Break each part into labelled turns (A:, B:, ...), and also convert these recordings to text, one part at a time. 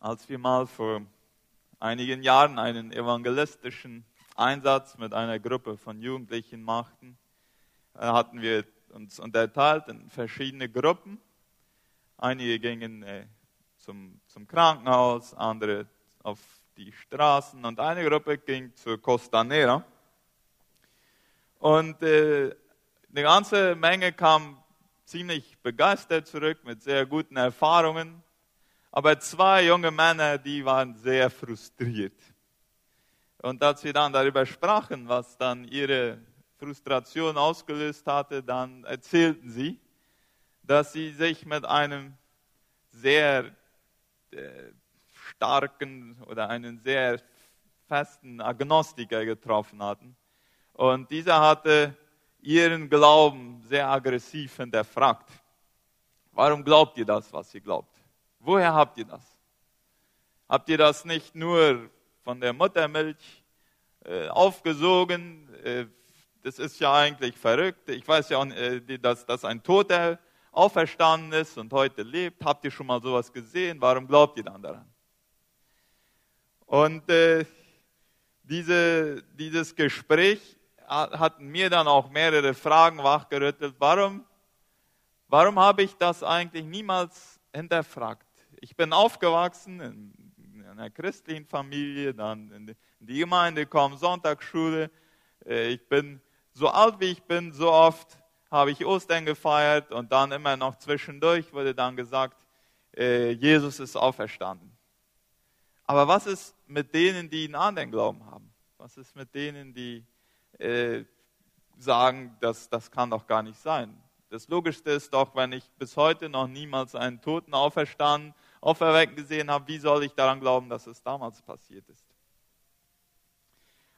A: als wir mal vor einigen Jahren einen evangelistischen Einsatz mit einer Gruppe von Jugendlichen machten, äh, hatten wir uns unterteilt in verschiedene Gruppen. Einige gingen äh, zum, zum Krankenhaus, andere auf die Straßen und eine Gruppe ging zur Costanera. Und äh, eine ganze Menge kam ziemlich begeistert zurück mit sehr guten Erfahrungen. Aber zwei junge Männer, die waren sehr frustriert. Und als wir dann darüber sprachen, was dann ihre Frustration ausgelöst hatte, dann erzählten sie, dass sie sich mit einem sehr äh, starken oder einen sehr festen Agnostiker getroffen hatten. Und dieser hatte ihren Glauben sehr aggressiv hinterfragt. Warum glaubt ihr das, was ihr glaubt? Woher habt ihr das? Habt ihr das nicht nur von der Muttermilch äh, aufgesogen? Äh, das ist ja eigentlich verrückt. Ich weiß ja auch, äh, dass, dass ein Toter auferstanden ist und heute lebt. Habt ihr schon mal sowas gesehen? Warum glaubt ihr dann daran? Und äh, diese, dieses Gespräch hat mir dann auch mehrere Fragen wachgerüttelt. Warum, warum habe ich das eigentlich niemals hinterfragt? Ich bin aufgewachsen in, in einer christlichen Familie, dann in die Gemeinde gekommen, Sonntagsschule. Äh, ich bin so alt wie ich bin, so oft habe ich Ostern gefeiert und dann immer noch zwischendurch wurde dann gesagt, äh, Jesus ist auferstanden. Aber was ist mit denen, die einen anderen Glauben haben? Was ist mit denen, die äh, sagen, dass das kann doch gar nicht sein? Das Logischste ist doch, wenn ich bis heute noch niemals einen Toten auferstanden, auferweckt gesehen habe, wie soll ich daran glauben, dass es damals passiert ist?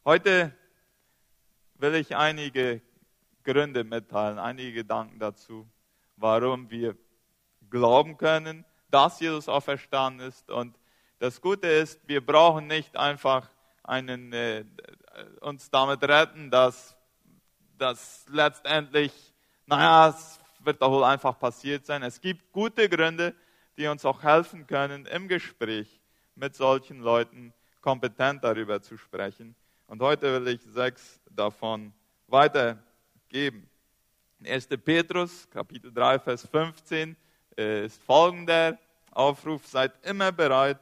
A: Heute will ich einige Gründe mitteilen, einige Gedanken dazu, warum wir glauben können, dass Jesus auferstanden ist. Und das Gute ist, wir brauchen nicht einfach einen, äh, uns damit retten, dass das letztendlich, naja, es wird doch wohl einfach passiert sein. Es gibt gute Gründe, die uns auch helfen können, im Gespräch mit solchen Leuten kompetent darüber zu sprechen. Und heute will ich sechs davon weitergeben. 1. Petrus, Kapitel 3, Vers 15 äh, ist folgender Aufruf, seid immer bereit,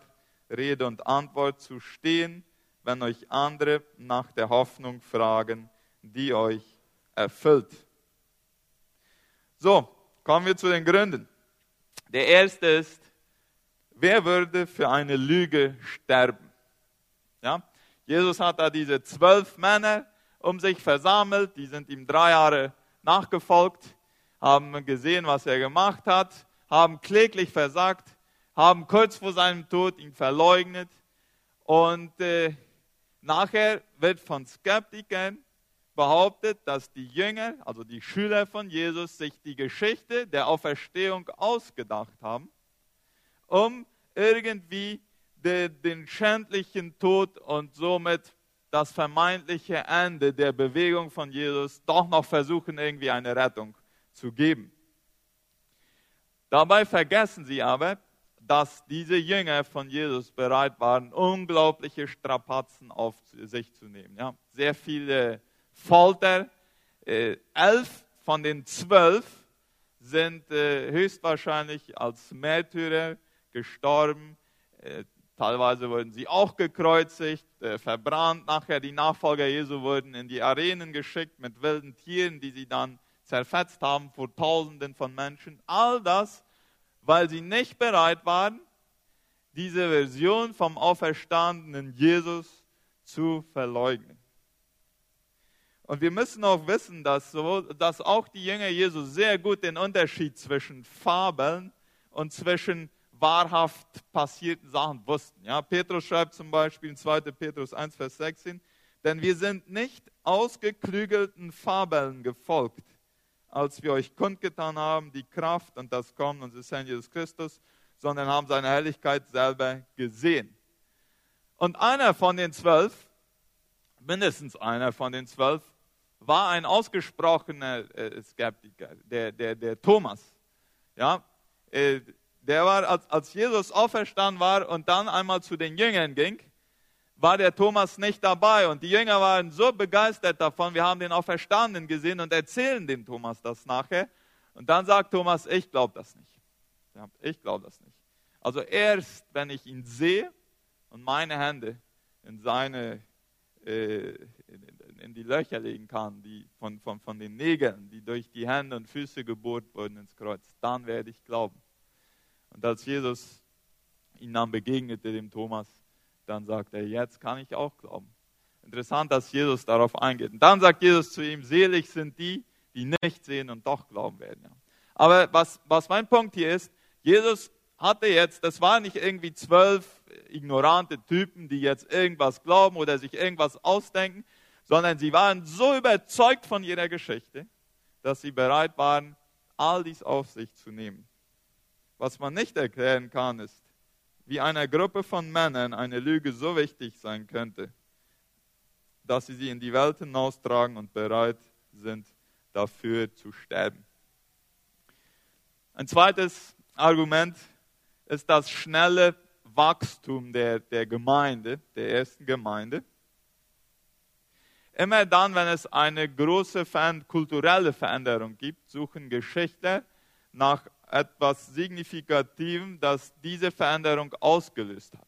A: Rede und Antwort zu stehen, wenn euch andere nach der Hoffnung fragen, die euch erfüllt. So, kommen wir zu den Gründen. Der erste ist, wer würde für eine Lüge sterben? Ja? Jesus hat da diese zwölf Männer um sich versammelt, die sind ihm drei Jahre nachgefolgt, haben gesehen, was er gemacht hat, haben kläglich versagt, haben kurz vor seinem Tod ihn verleugnet und äh, nachher wird von Skeptikern behauptet, dass die Jünger, also die Schüler von Jesus, sich die Geschichte der Auferstehung ausgedacht haben, um irgendwie den, den schändlichen Tod und somit das vermeintliche Ende der Bewegung von Jesus doch noch versuchen, irgendwie eine Rettung zu geben. Dabei vergessen sie aber, dass diese Jünger von Jesus bereit waren, unglaubliche Strapazen auf sich zu nehmen. Ja, sehr viele Folter. Äh, elf von den zwölf sind äh, höchstwahrscheinlich als Märtyrer gestorben. Äh, Teilweise wurden sie auch gekreuzigt, äh, verbrannt. Nachher die Nachfolger Jesu wurden in die Arenen geschickt mit wilden Tieren, die sie dann zerfetzt haben vor Tausenden von Menschen. All das, weil sie nicht bereit waren, diese Version vom auferstandenen Jesus zu verleugnen. Und wir müssen auch wissen, dass, so, dass auch die Jünger Jesu sehr gut den Unterschied zwischen Fabeln und zwischen wahrhaft passierten Sachen wussten. Ja, Petrus schreibt zum Beispiel in 2. Petrus 1, Vers 16, denn wir sind nicht ausgeklügelten Fabeln gefolgt, als wir euch kundgetan haben, die Kraft und das Kommen unseres Herrn Jesus Christus, sondern haben seine Herrlichkeit selber gesehen. Und einer von den zwölf, mindestens einer von den zwölf, war ein ausgesprochener äh, Skeptiker, der, der, der Thomas. Ja, äh, der war, als, als Jesus auferstanden war und dann einmal zu den Jüngern ging, war der Thomas nicht dabei. Und die Jünger waren so begeistert davon, wir haben den Auferstandenen gesehen und erzählen dem Thomas das nachher. Und dann sagt Thomas, ich glaube das nicht. Ich glaube das nicht. Also erst, wenn ich ihn sehe und meine Hände in seine äh, in, die Löcher legen kann, die von, von, von den Nägeln, die durch die Hände und Füße gebohrt wurden ins Kreuz, dann werde ich glauben. Und als Jesus ihn dann begegnete, dem Thomas, dann sagt er, jetzt kann ich auch glauben. Interessant, dass Jesus darauf eingeht. Und dann sagt Jesus zu ihm, selig sind die, die nicht sehen und doch glauben werden. Aber was, was mein Punkt hier ist, Jesus hatte jetzt, das waren nicht irgendwie zwölf ignorante Typen, die jetzt irgendwas glauben oder sich irgendwas ausdenken, sondern sie waren so überzeugt von ihrer Geschichte, dass sie bereit waren, all dies auf sich zu nehmen. Was man nicht erklären kann, ist, wie einer Gruppe von Männern eine Lüge so wichtig sein könnte, dass sie sie in die Welt hinaustragen und bereit sind, dafür zu sterben. Ein zweites Argument ist das schnelle Wachstum der, der Gemeinde, der ersten Gemeinde. Immer dann, wenn es eine große kulturelle Veränderung gibt, suchen Geschichte nach etwas Signifikativem, das diese Veränderung ausgelöst hat.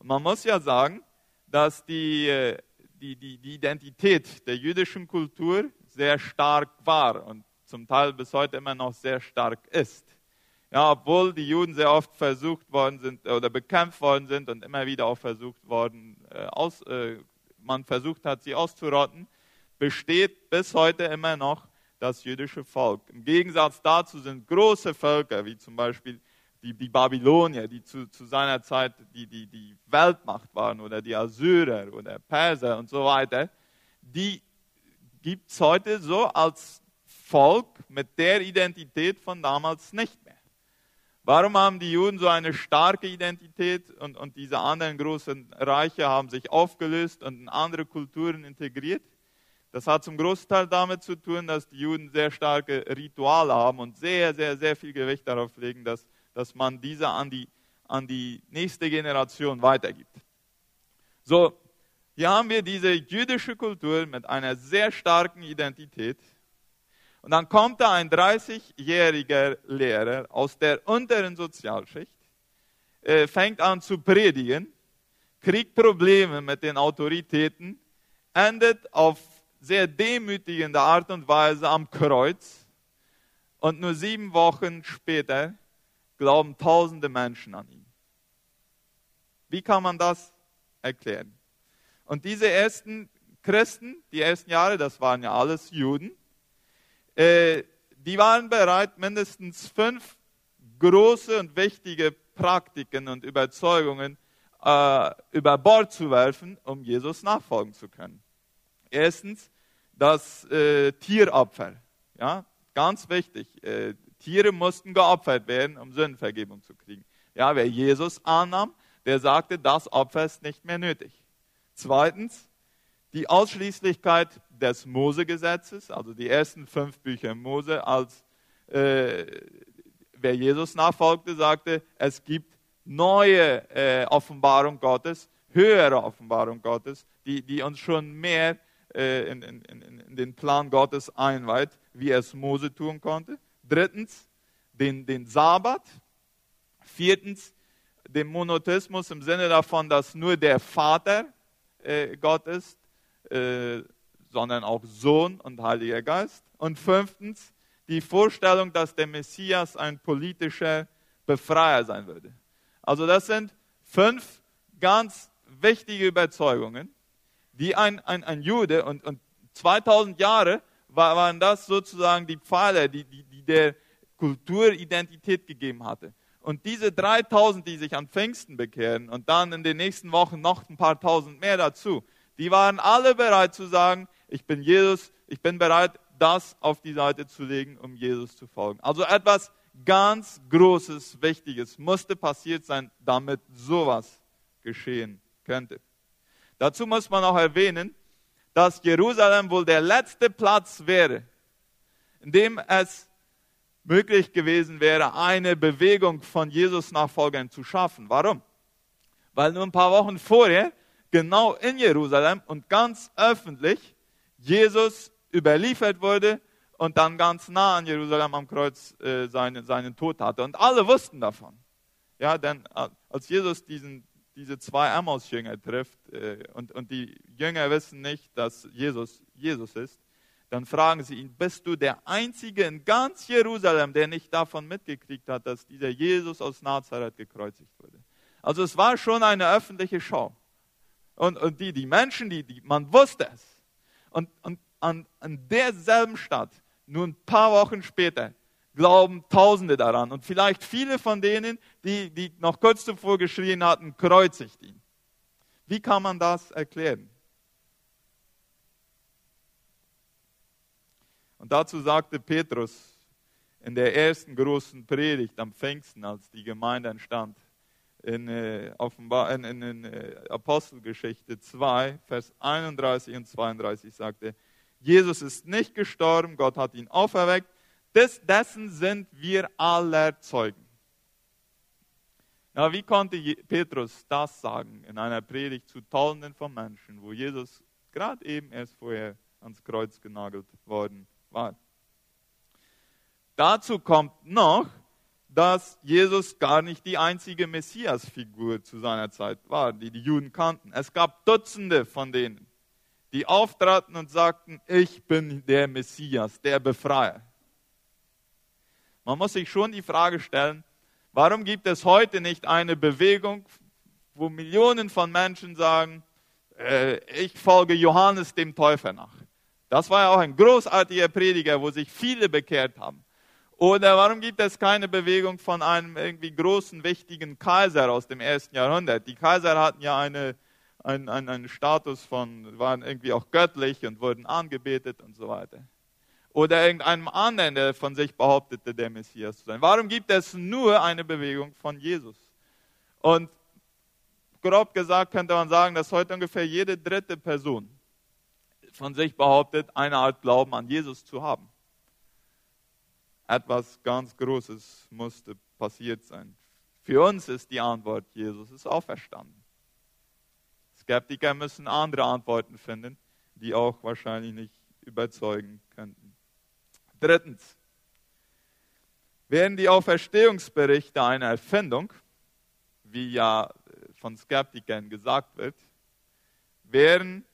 A: Und man muss ja sagen, dass die, äh, die, die, die Identität der jüdischen Kultur sehr stark war und zum Teil bis heute immer noch sehr stark ist. Ja, obwohl die Juden sehr oft versucht worden sind oder bekämpft worden sind und immer wieder auch versucht worden, äh, aus, äh, man versucht hat, sie auszurotten, besteht bis heute immer noch das jüdische Volk. Im Gegensatz dazu sind große Völker, wie zum Beispiel die, die Babylonier, die zu, zu seiner Zeit die, die, die Weltmacht waren, oder die Assyrer oder Perser und so weiter, die gibt es heute so als Volk mit der Identität von damals nicht mehr. Warum haben die Juden so eine starke Identität und, und diese anderen großen Reiche haben sich aufgelöst und in andere Kulturen integriert? Das hat zum Großteil damit zu tun, dass die Juden sehr starke Rituale haben und sehr, sehr, sehr viel Gewicht darauf legen, dass, dass man diese an die, an die nächste Generation weitergibt. So, hier haben wir diese jüdische Kultur mit einer sehr starken Identität und dann kommt da ein 30-jähriger Lehrer aus der unteren Sozialschicht, äh, fängt an zu predigen, kriegt Probleme mit den Autoritäten, endet auf sehr demütigende Art und Weise am Kreuz und nur sieben Wochen später glauben tausende Menschen an ihn. Wie kann man das erklären? Und diese ersten Christen, die ersten Jahre, das waren ja alles Juden, äh, die waren bereit, mindestens fünf große und wichtige Praktiken und Überzeugungen äh, über Bord zu werfen, um Jesus nachfolgen zu können. Erstens das äh, Tieropfer. Ja, ganz wichtig. Äh, Tiere mussten geopfert werden, um Sündenvergebung zu kriegen. Ja, wer Jesus annahm, der sagte, das Opfer ist nicht mehr nötig. Zweitens die Ausschließlichkeit des Mose-Gesetzes, also die ersten fünf Bücher Mose, als äh, wer Jesus nachfolgte, sagte, es gibt neue äh, Offenbarung Gottes, höhere Offenbarung Gottes, die, die uns schon mehr äh, in, in, in, den Plan Gottes einweiht, wie es Mose tun konnte. Drittens, den, den Sabbat. Viertens, den Monotheismus im Sinne davon, dass nur der Vater äh, Gott ist, äh, sondern auch Sohn und Heiliger Geist. Und fünftens, die Vorstellung, dass der Messias ein politischer Befreier sein würde. Also das sind fünf ganz wichtige Überzeugungen, die ein, ein, ein Jude und, und 2000 Jahre waren das sozusagen die Pfeiler, die, die, die der Kulturidentität gegeben hatte. Und diese 3000, die sich an Pfingsten bekehren und dann in den nächsten Wochen noch ein paar tausend mehr dazu, die waren alle bereit zu sagen, ich bin Jesus, ich bin bereit, das auf die Seite zu legen, um Jesus zu folgen. Also etwas ganz Großes, Wichtiges musste passiert sein, damit sowas geschehen könnte. Dazu muss man auch erwähnen, dass Jerusalem wohl der letzte Platz wäre, in dem es möglich gewesen wäre, eine Bewegung von Jesus-Nachfolgern zu schaffen. Warum? Weil nur ein paar Wochen vorher, genau in Jerusalem und ganz öffentlich, Jesus überliefert wurde und dann ganz nah an Jerusalem am Kreuz äh, seinen, seinen Tod hatte. Und alle wussten davon. Ja, denn äh, als Jesus diesen, diese zwei Emmaus-Jünger trifft äh, und, und die Jünger wissen nicht, dass Jesus Jesus ist, dann fragen sie ihn, bist du der Einzige in ganz Jerusalem, der nicht davon mitgekriegt hat, dass dieser Jesus aus Nazareth gekreuzigt wurde? Also es war schon eine öffentliche Show. Und, und die, die Menschen, die, die, man wusste es. Und, und an, an derselben Stadt nur ein paar Wochen später glauben Tausende daran. Und vielleicht viele von denen, die, die noch kurz zuvor geschrien hatten, kreuzigt ihn. Wie kann man das erklären? Und dazu sagte Petrus in der ersten großen Predigt am Pfingsten, als die Gemeinde entstand, in, äh, Offenbar, in, in, in äh, Apostelgeschichte 2, Vers 31 und 32 sagte, Jesus ist nicht gestorben, Gott hat ihn auferweckt. Des, dessen sind wir aller Zeugen. Ja, wie konnte Petrus das sagen in einer Predigt zu Tausenden von Menschen, wo Jesus gerade eben erst vorher ans Kreuz genagelt worden war? Dazu kommt noch, dass Jesus gar nicht die einzige Messias-Figur zu seiner Zeit war, die die Juden kannten. Es gab Dutzende von denen die auftraten und sagten, ich bin der Messias, der Befreier. Man muss sich schon die Frage stellen, warum gibt es heute nicht eine Bewegung, wo Millionen von Menschen sagen, äh, ich folge Johannes dem Täufer nach. Das war ja auch ein großartiger Prediger, wo sich viele bekehrt haben. Oder warum gibt es keine Bewegung von einem irgendwie großen, wichtigen Kaiser aus dem ersten Jahrhundert? Die Kaiser hatten ja eine einen, einen, einen Status von, waren irgendwie auch göttlich und wurden angebetet und so weiter. Oder irgendeinem anderen, der von sich behauptete, der Messias zu sein. Warum gibt es nur eine Bewegung von Jesus? Und grob gesagt könnte man sagen, dass heute ungefähr jede dritte Person von sich behauptet, eine Art Glauben an Jesus zu haben. Etwas ganz Großes musste passiert sein. Für uns ist die Antwort, Jesus ist auferstanden. Skeptiker müssen andere Antworten finden, die auch wahrscheinlich nicht überzeugen könnten. Drittens, wären die Auferstehungsberichte eine Erfindung, wie ja von Skeptikern gesagt wird, wären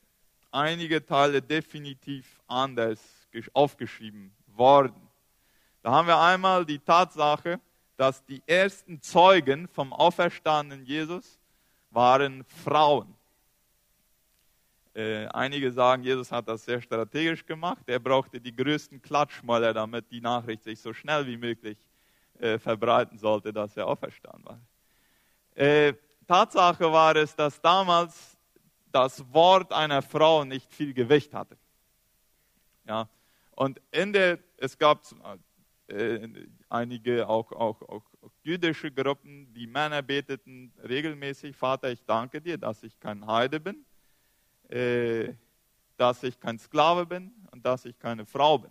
A: einige Teile definitiv anders aufgeschrieben worden. Da haben wir einmal die Tatsache, dass die ersten Zeugen vom auferstandenen Jesus waren Frauen. Äh, einige sagen, Jesus hat das sehr strategisch gemacht. Er brauchte die größten Klatschmäuler, damit die Nachricht sich so schnell wie möglich äh, verbreiten sollte, dass er auferstanden war. Äh, Tatsache war es, dass damals das Wort einer Frau nicht viel Gewicht hatte. Ja, und in der, es gab äh, einige auch, auch, auch jüdische Gruppen, die Männer beteten regelmäßig, Vater, ich danke dir, dass ich kein Heide bin äh, dass ich kein Sklave bin und dass ich keine Frau bin.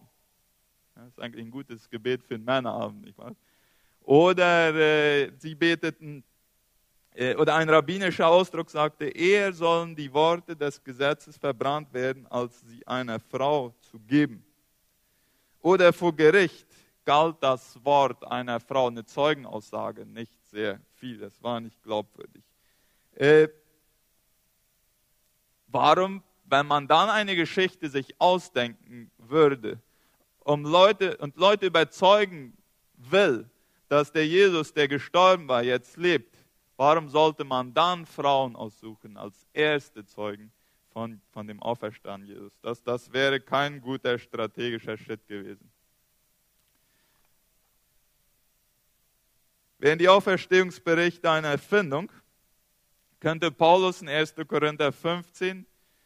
A: Das ist eigentlich ein gutes Gebet für einen Männerabend, nicht wahr? Oder äh, sie beteten, äh, oder ein rabbinischer Ausdruck sagte, eher sollen die Worte des Gesetzes verbrannt werden, als sie einer Frau zu geben. Oder vor Gericht galt das Wort einer Frau, eine Zeugenaussage, nicht sehr viel. Es war nicht glaubwürdig. Äh, Warum, wenn man dann eine Geschichte sich ausdenken würde, um Leute und Leute überzeugen will, dass der Jesus, der gestorben war, jetzt lebt, warum sollte man dann Frauen aussuchen als erste Zeugen von, von dem Auferstanden Jesus? Das, das wäre kein guter strategischer Schritt gewesen. Wären die Auferstehungsberichte eine Erfindung, könnte Paulus in 1. Korinther 15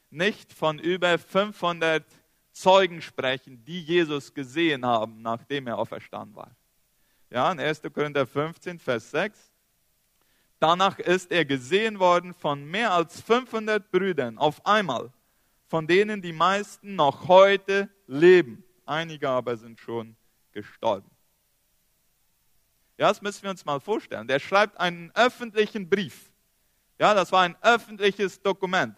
A: nicht von über 500 Zeugen sprechen, die Jesus gesehen haben, nachdem er auferstanden war. Ja, in 1. Korinther 15, Vers 6. Danach ist er gesehen worden von mehr als 500 Brüdern auf einmal, von denen die meisten noch heute leben. Einige aber sind schon gestorben. Ja, das müssen wir uns mal vorstellen. Der schreibt einen öffentlichen Brief. Ja, das war ein öffentliches Dokument.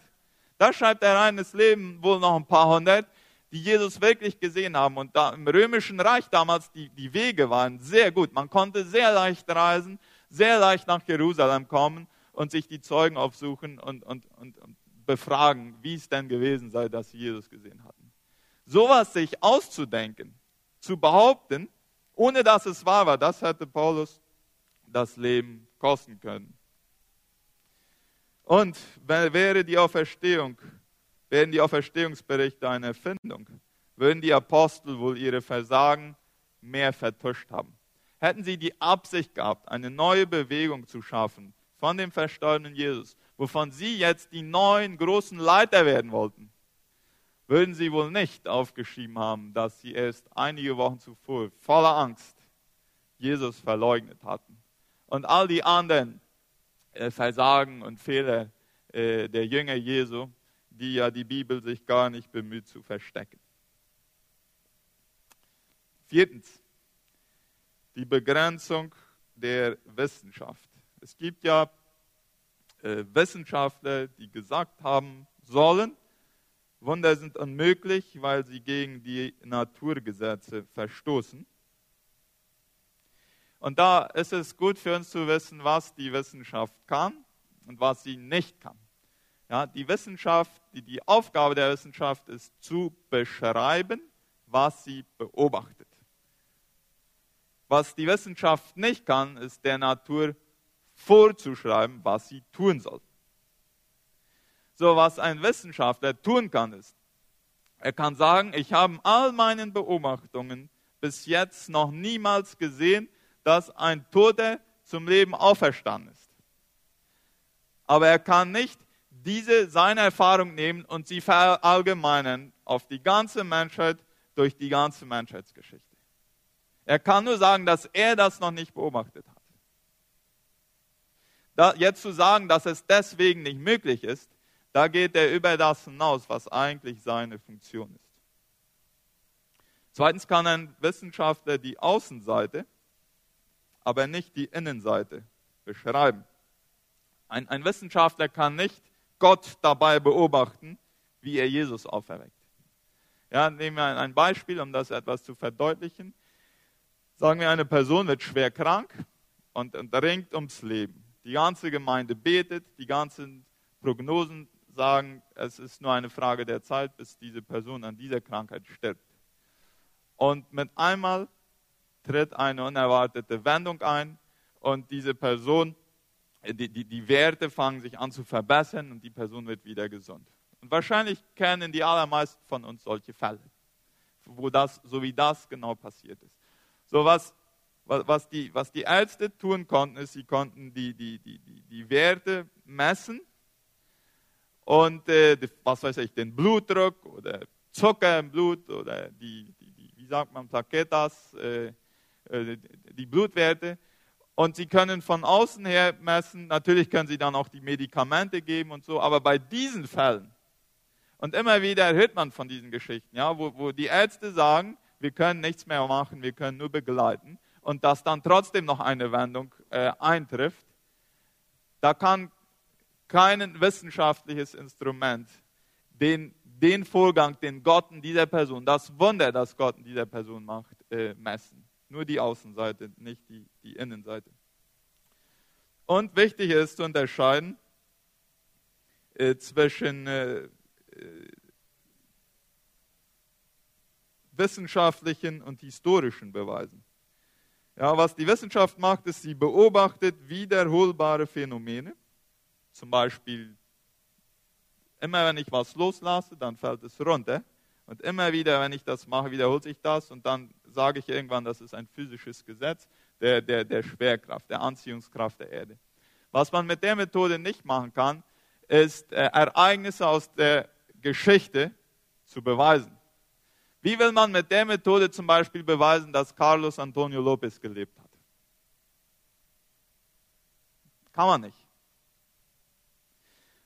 A: Da schreibt er rein, es leben wohl noch ein paar hundert, die Jesus wirklich gesehen haben. Und da im Römischen Reich damals, die, die Wege waren sehr gut. Man konnte sehr leicht reisen, sehr leicht nach Jerusalem kommen und sich die Zeugen aufsuchen und, und, und, und befragen, wie es denn gewesen sei, dass sie Jesus gesehen hatten. Sowas sich auszudenken, zu behaupten, ohne dass es wahr war, das hätte Paulus das Leben kosten können. Und wäre die Auferstehung, wären die Auferstehungsberichte eine Erfindung, würden die Apostel wohl ihre Versagen mehr vertuscht haben. Hätten sie die Absicht gehabt, eine neue Bewegung zu schaffen von dem verstorbenen Jesus, wovon sie jetzt die neuen großen Leiter werden wollten, würden sie wohl nicht aufgeschrieben haben, dass sie erst einige Wochen zuvor voller Angst Jesus verleugnet hatten. Und all die anderen äh, Versagen und Fehler äh, der Jünger Jesu, die ja die Bibel sich gar nicht bemüht zu verstecken. Viertens, die Begrenzung der Wissenschaft. Es gibt ja äh, Wissenschaftler, die gesagt haben sollen, Wunder sind unmöglich, weil sie gegen die Naturgesetze verstoßen. Und da ist es gut für uns zu wissen, was die Wissenschaft kann und was sie nicht kann. Ja, die Wissenschaft, die, die Aufgabe der Wissenschaft ist zu beschreiben, was sie beobachtet. Was die Wissenschaft nicht kann, ist der Natur vorzuschreiben, was sie tun soll. So, was ein Wissenschaftler tun kann, ist, er kann sagen, ich habe all meinen Beobachtungen bis jetzt noch niemals gesehen, dass ein Toter zum Leben auferstanden ist. Aber er kann nicht diese seine Erfahrung nehmen und sie verallgemeinern auf die ganze Menschheit durch die ganze Menschheitsgeschichte. Er kann nur sagen, dass er das noch nicht beobachtet hat. Da, jetzt zu sagen, dass es deswegen nicht möglich ist, da geht er über das hinaus, was eigentlich seine Funktion ist. Zweitens kann ein Wissenschaftler die Außenseite, aber nicht die Innenseite beschreiben. Ein, ein Wissenschaftler kann nicht Gott dabei beobachten, wie er Jesus auferweckt. Ja, nehmen wir ein Beispiel, um das etwas zu verdeutlichen. Sagen wir, eine Person wird schwer krank und, und ringt ums Leben. Die ganze Gemeinde betet, die ganzen Prognosen sagen, es ist nur eine Frage der Zeit, bis diese Person an dieser Krankheit stirbt. Und mit einmal tritt eine unerwartete Wendung ein und diese Person, die, die, die Werte fangen sich an zu verbessern und die Person wird wieder gesund. Und wahrscheinlich kennen die allermeisten von uns solche Fälle, wo das, so wie das genau passiert ist. So was, was, die, was die Ärzte tun konnten, ist, sie konnten die, die, die, die, die Werte messen und äh, was weiß ich, den Blutdruck oder Zucker im Blut oder die, die, die wie sagt man, Plaquetas, äh, äh, die Blutwerte. Und sie können von außen her messen, natürlich können sie dann auch die Medikamente geben und so, aber bei diesen Fällen, und immer wieder hört man von diesen Geschichten, ja, wo, wo die Ärzte sagen, wir können nichts mehr machen, wir können nur begleiten, und dass dann trotzdem noch eine Wendung äh, eintrifft, da kann kein wissenschaftliches Instrument den, den Vorgang, den Gott in dieser Person, das Wunder, das Gott in dieser Person macht, äh, messen. Nur die Außenseite, nicht die, die Innenseite. Und wichtig ist zu unterscheiden äh, zwischen äh, äh wissenschaftlichen und historischen Beweisen. Ja, was die Wissenschaft macht, ist, sie beobachtet wiederholbare Phänomene zum Beispiel, immer wenn ich was loslasse, dann fällt es runter. Und immer wieder, wenn ich das mache, wiederholt sich das und dann sage ich irgendwann, das ist ein physisches Gesetz der, der, der Schwerkraft, der Anziehungskraft der Erde. Was man mit der Methode nicht machen kann, ist äh, Ereignisse aus der Geschichte zu beweisen. Wie will man mit der Methode zum Beispiel beweisen, dass Carlos Antonio Lopez gelebt hat? Kann man nicht.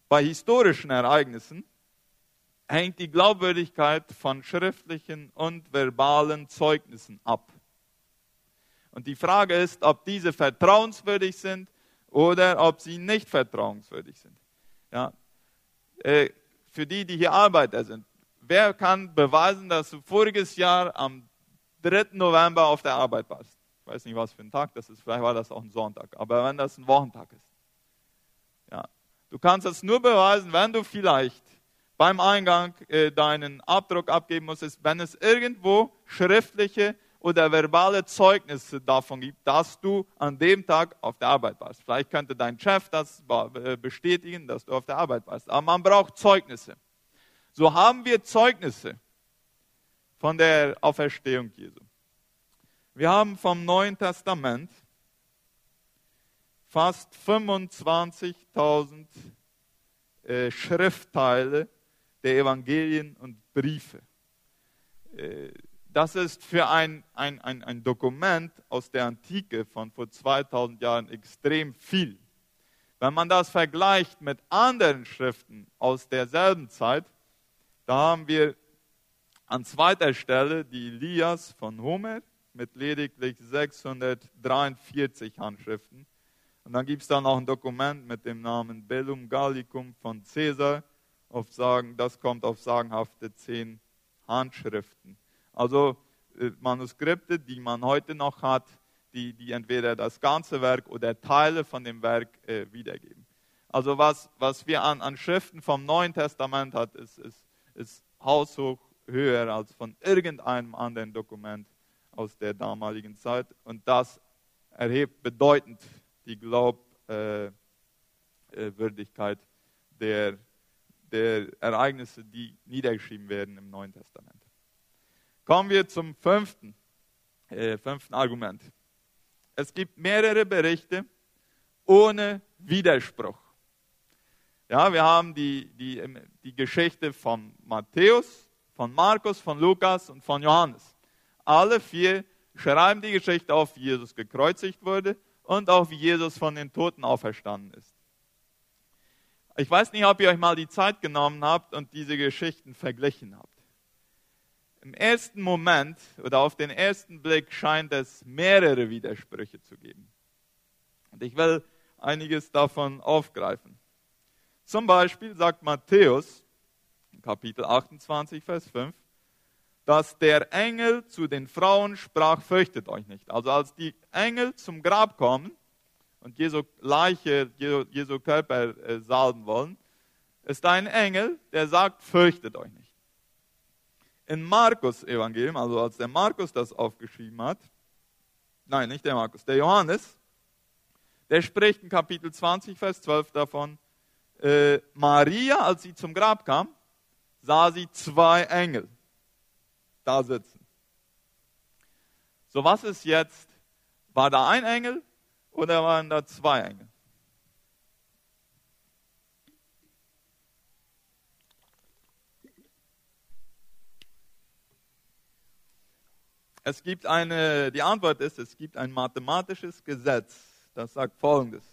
A: Bei historischen Ereignissen hängt die Glaubwürdigkeit von schriftlichen und verbalen Zeugnissen ab. Und die Frage ist, ob diese vertrauenswürdig sind oder ob sie nicht vertrauenswürdig sind. Ja? Äh, für die, die hier Arbeiter sind, wer kann beweisen, dass du voriges Jahr am 3. November auf der Arbeit warst? Ich weiß nicht, was für ein Tag das ist, vielleicht war das auch ein Sonntag, aber wenn das ein Wochentag ist. Du kannst das nur beweisen, wenn du vielleicht beim Eingang äh, deinen Abdruck abgeben musstest, wenn es irgendwo schriftliche oder verbale Zeugnisse davon gibt, dass du an dem Tag auf der Arbeit warst. Vielleicht könnte dein Chef das äh, bestätigen, dass du auf der Arbeit warst. Aber man braucht Zeugnisse. So haben wir Zeugnisse von der Auferstehung Jesu. Wir haben vom Neuen Testament fast 25.000 äh, Schriftteile der Evangelien und Briefe. Äh, das ist für ein, ein, ein, ein Dokument aus der Antike von vor 2000 Jahren extrem viel. Wenn man das vergleicht mit anderen Schriften aus derselben Zeit, da haben wir an zweiter Stelle die Elias von Homer mit lediglich 643 Handschriften. Und dann gibt es da noch ein Dokument mit dem Namen Bellum Gallicum von Caesar. Auf Sagen, das kommt auf sagenhafte zehn Handschriften. Also äh, Manuskripte, die man heute noch hat, die, die entweder das ganze Werk oder Teile von dem Werk äh, wiedergeben. Also was, was wir an, an Schriften vom Neuen Testament hat, ist, ist, ist haushoch höher als von irgendeinem anderen Dokument aus der damaligen Zeit. Und das erhebt bedeutend die Glaubwürdigkeit äh, der, der Ereignisse, die niedergeschrieben werden im Neuen Testament. Kommen wir zum fünften, äh, fünften Argument. Es gibt mehrere Berichte ohne Widerspruch. Ja, wir haben die, die, die Geschichte von Matthäus, von Markus, von Lukas und von Johannes. Alle vier schreiben die Geschichte auf, wie Jesus gekreuzigt wurde und auch wie Jesus von den Toten auferstanden ist. Ich weiß nicht, ob ihr euch mal die Zeit genommen habt und diese Geschichten verglichen habt. Im ersten Moment oder auf den ersten Blick scheint es mehrere Widersprüche zu geben. Und ich will einiges davon aufgreifen. Zum Beispiel sagt Matthäus, Kapitel 28, Vers 5, dass der Engel zu den Frauen sprach, fürchtet euch nicht. Also als die Engel zum Grab kommen und Jesu Leiche, Jesu, Jesu Körper äh, salben wollen, ist ein Engel, der sagt, fürchtet euch nicht in Markus Evangelium, also als der Markus das aufgeschrieben hat, nein, nicht der Markus, der Johannes, der spricht in Kapitel 20, Vers 12 davon, äh, Maria, als sie zum Grab kam, sah sie zwei Engel da sitzen. So was ist jetzt? War da ein Engel oder waren da zwei Engel? Es gibt eine, die Antwort ist, es gibt ein mathematisches Gesetz, das sagt Folgendes.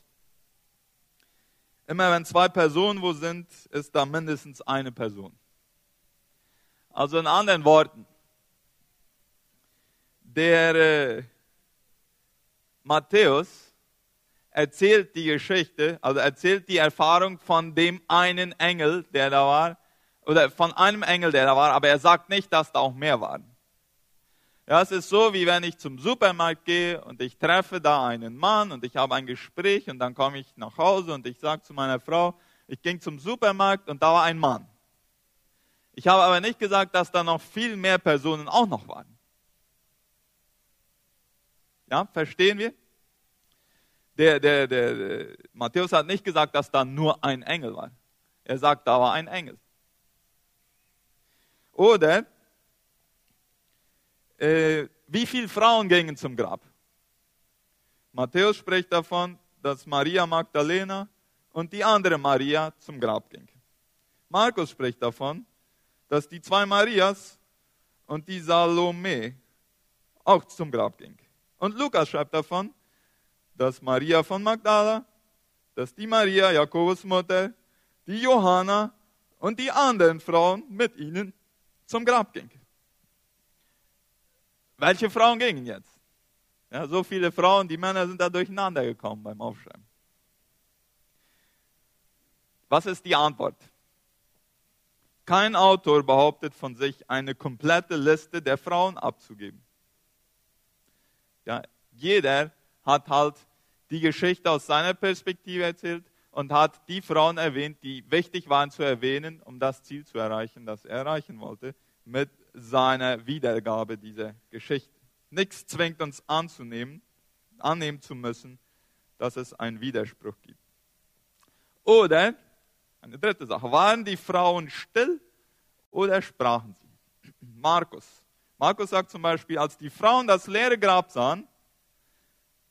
A: Immer wenn zwei Personen wo sind, ist da mindestens eine Person. Also in anderen Worten, der äh, Matthäus erzählt die Geschichte, also erzählt die Erfahrung von dem einen Engel, der da war, oder von einem Engel, der da war, aber er sagt nicht, dass da auch mehr waren. Ja, es ist so, wie wenn ich zum Supermarkt gehe und ich treffe da einen Mann und ich habe ein Gespräch und dann komme ich nach Hause und ich sage zu meiner Frau, ich ging zum Supermarkt und da war ein Mann. Ich habe aber nicht gesagt, dass da noch viel mehr Personen auch noch waren. Ja, verstehen wir? Der, der, der, der Matthäus hat nicht gesagt, dass da nur ein Engel war. Er sagt, da war ein Engel. Oder äh, wie viele Frauen gingen zum Grab? Matthäus spricht davon, dass Maria Magdalena und die andere Maria zum Grab ging. Markus spricht davon, dass die zwei Marias und die Salome auch zum Grab ging. Und Lukas schreibt davon, dass Maria von Magdala, dass die Maria, Jakobus Mutter, die Johanna und die anderen Frauen mit ihnen zum Grab gingen. Welche Frauen gingen jetzt? Ja, so viele Frauen, die Männer sind da durcheinander gekommen beim Aufschreiben. Was ist die Antwort? Kein Autor behauptet von sich, eine komplette Liste der Frauen abzugeben. Ja, jeder hat halt die Geschichte aus seiner Perspektive erzählt und hat die Frauen erwähnt, die wichtig waren zu erwähnen, um das Ziel zu erreichen, das er erreichen wollte, mit seiner Wiedergabe dieser Geschichte. Nichts zwingt uns anzunehmen, annehmen zu müssen, dass es einen Widerspruch gibt. Oder eine dritte Sache. Waren die Frauen still oder sprachen sie? Markus. Markus sagt zum Beispiel, als die Frauen das leere Grab sahen,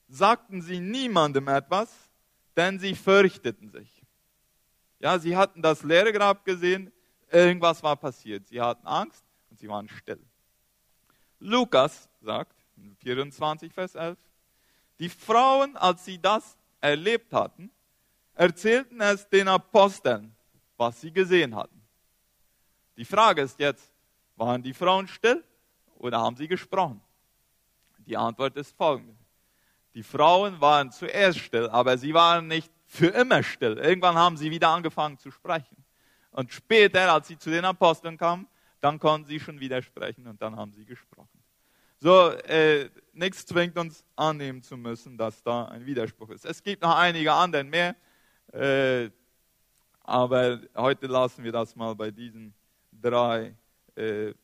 A: sagten sie niemandem etwas, denn sie fürchteten sich. Ja, sie hatten das leere Grab gesehen, irgendwas war passiert. Sie hatten Angst und sie waren still. Lukas sagt, 24 Vers 11, die Frauen, als sie das erlebt hatten, erzählten es den Aposteln, was sie gesehen hatten. Die Frage ist jetzt, waren die Frauen still oder haben sie gesprochen? Die Antwort ist folgende. Die Frauen waren zuerst still, aber sie waren nicht für immer still. Irgendwann haben sie wieder angefangen zu sprechen. Und später, als sie zu den Aposteln kamen, dann konnten sie schon wieder sprechen und dann haben sie gesprochen. So, äh, nichts zwingt uns annehmen zu müssen, dass da ein Widerspruch ist. Es gibt noch einige andere mehr. Äh, aber heute lassen wir das mal bei diesen drei äh,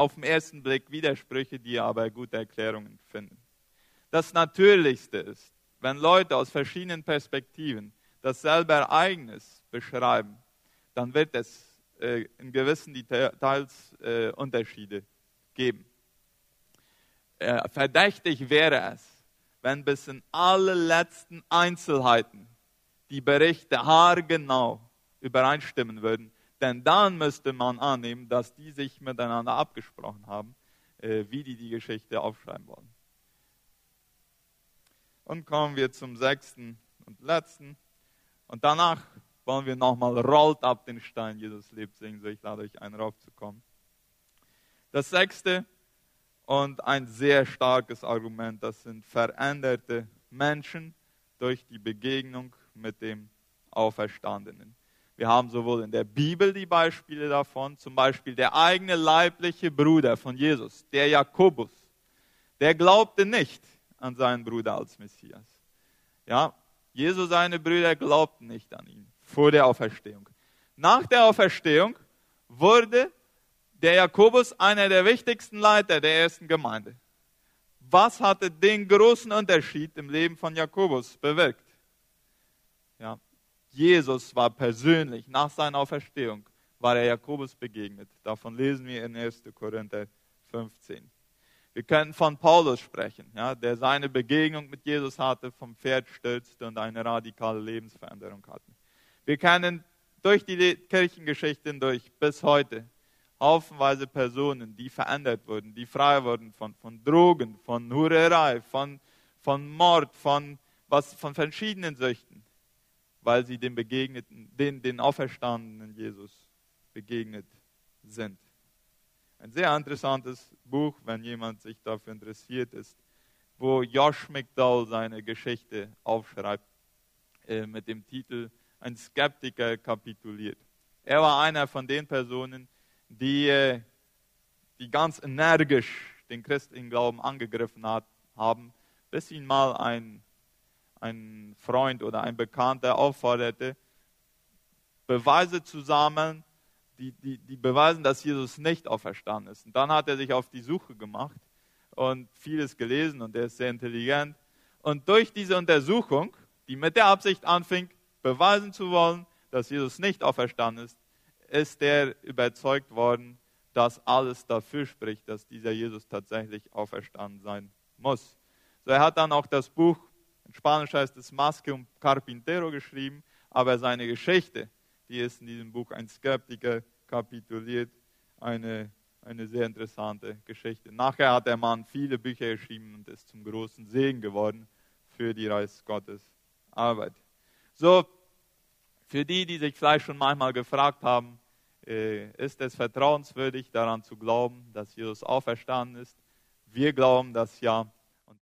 A: auf den ersten Blick Widersprüche, die aber gute Erklärungen finden. Das Natürlichste ist, wenn Leute aus verschiedenen Perspektiven dasselbe Ereignis beschreiben, dann wird es äh, in gewissen Details äh, Unterschiede geben. Äh, verdächtig wäre es, wenn bis in alle letzten Einzelheiten die Berichte haargenau übereinstimmen würden. Denn dann müsste man annehmen, dass die sich miteinander abgesprochen haben, äh, wie die die Geschichte aufschreiben wollen. Und kommen wir zum sechsten und letzten. Und danach wollen wir nochmal Rollt ab den Stein, Jesus lebt singen. So, ich lade euch ein, raufzukommen. Das sechste und ein sehr starkes Argument, das sind veränderte Menschen durch die Begegnung mit dem Auferstandenen. Wir haben sowohl in der Bibel die Beispiele davon, zum Beispiel der eigene leibliche Bruder von Jesus, der Jakobus, der glaubte nicht an seinen Bruder als Messias. Ja, Jesus, seine Brüder glaubten nicht an ihn vor der Auferstehung. Nach der Auferstehung wurde der Jakobus einer der wichtigsten Leiter der ersten Gemeinde. Was hatte den großen Unterschied im Leben von Jakobus bewirkt? Jesus war persönlich nach seiner Auferstehung, war er Jakobus begegnet. Davon lesen wir in 1. Korinther 15. Wir können von Paulus sprechen, ja, der seine Begegnung mit Jesus hatte, vom Pferd stürzte und eine radikale Lebensveränderung hatte. Wir kennen durch die Kirchengeschichte durch bis heute haufenweise Personen, die verändert wurden, die frei wurden von, von Drogen, von Hurerei, von, von Mord, von, was, von verschiedenen Süchten weil sie dem begegneten, den, den auferstandenen Jesus begegnet sind. Ein sehr interessantes Buch, wenn jemand sich dafür interessiert ist, wo Josh McDowell seine Geschichte aufschreibt äh, mit dem Titel Ein Skeptiker kapituliert. Er war einer von den Personen, die, äh, die ganz energisch den christlichen Glauben angegriffen hat, haben, bis ihn mal ein ein Freund oder ein Bekannter aufforderte, Beweise zu sammeln, die, die, die beweisen, dass Jesus nicht auferstanden ist. Und dann hat er sich auf die Suche gemacht und vieles gelesen und er ist sehr intelligent. Und durch diese Untersuchung, die mit der Absicht anfing, beweisen zu wollen, dass Jesus nicht auferstanden ist, ist er überzeugt worden, dass alles dafür spricht, dass dieser Jesus tatsächlich auferstanden sein muss. So, er hat dann auch das Buch in Spanisch heißt es Masque un Carpintero geschrieben, aber seine Geschichte, die ist in diesem Buch ein Skeptiker kapituliert, eine, eine sehr interessante Geschichte. Nachher hat der Mann viele Bücher geschrieben und ist zum großen Segen geworden für die Reis Gottes Arbeit. So, für die, die sich vielleicht schon manchmal gefragt haben, äh, ist es vertrauenswürdig daran zu glauben, dass Jesus auferstanden ist? Wir glauben das ja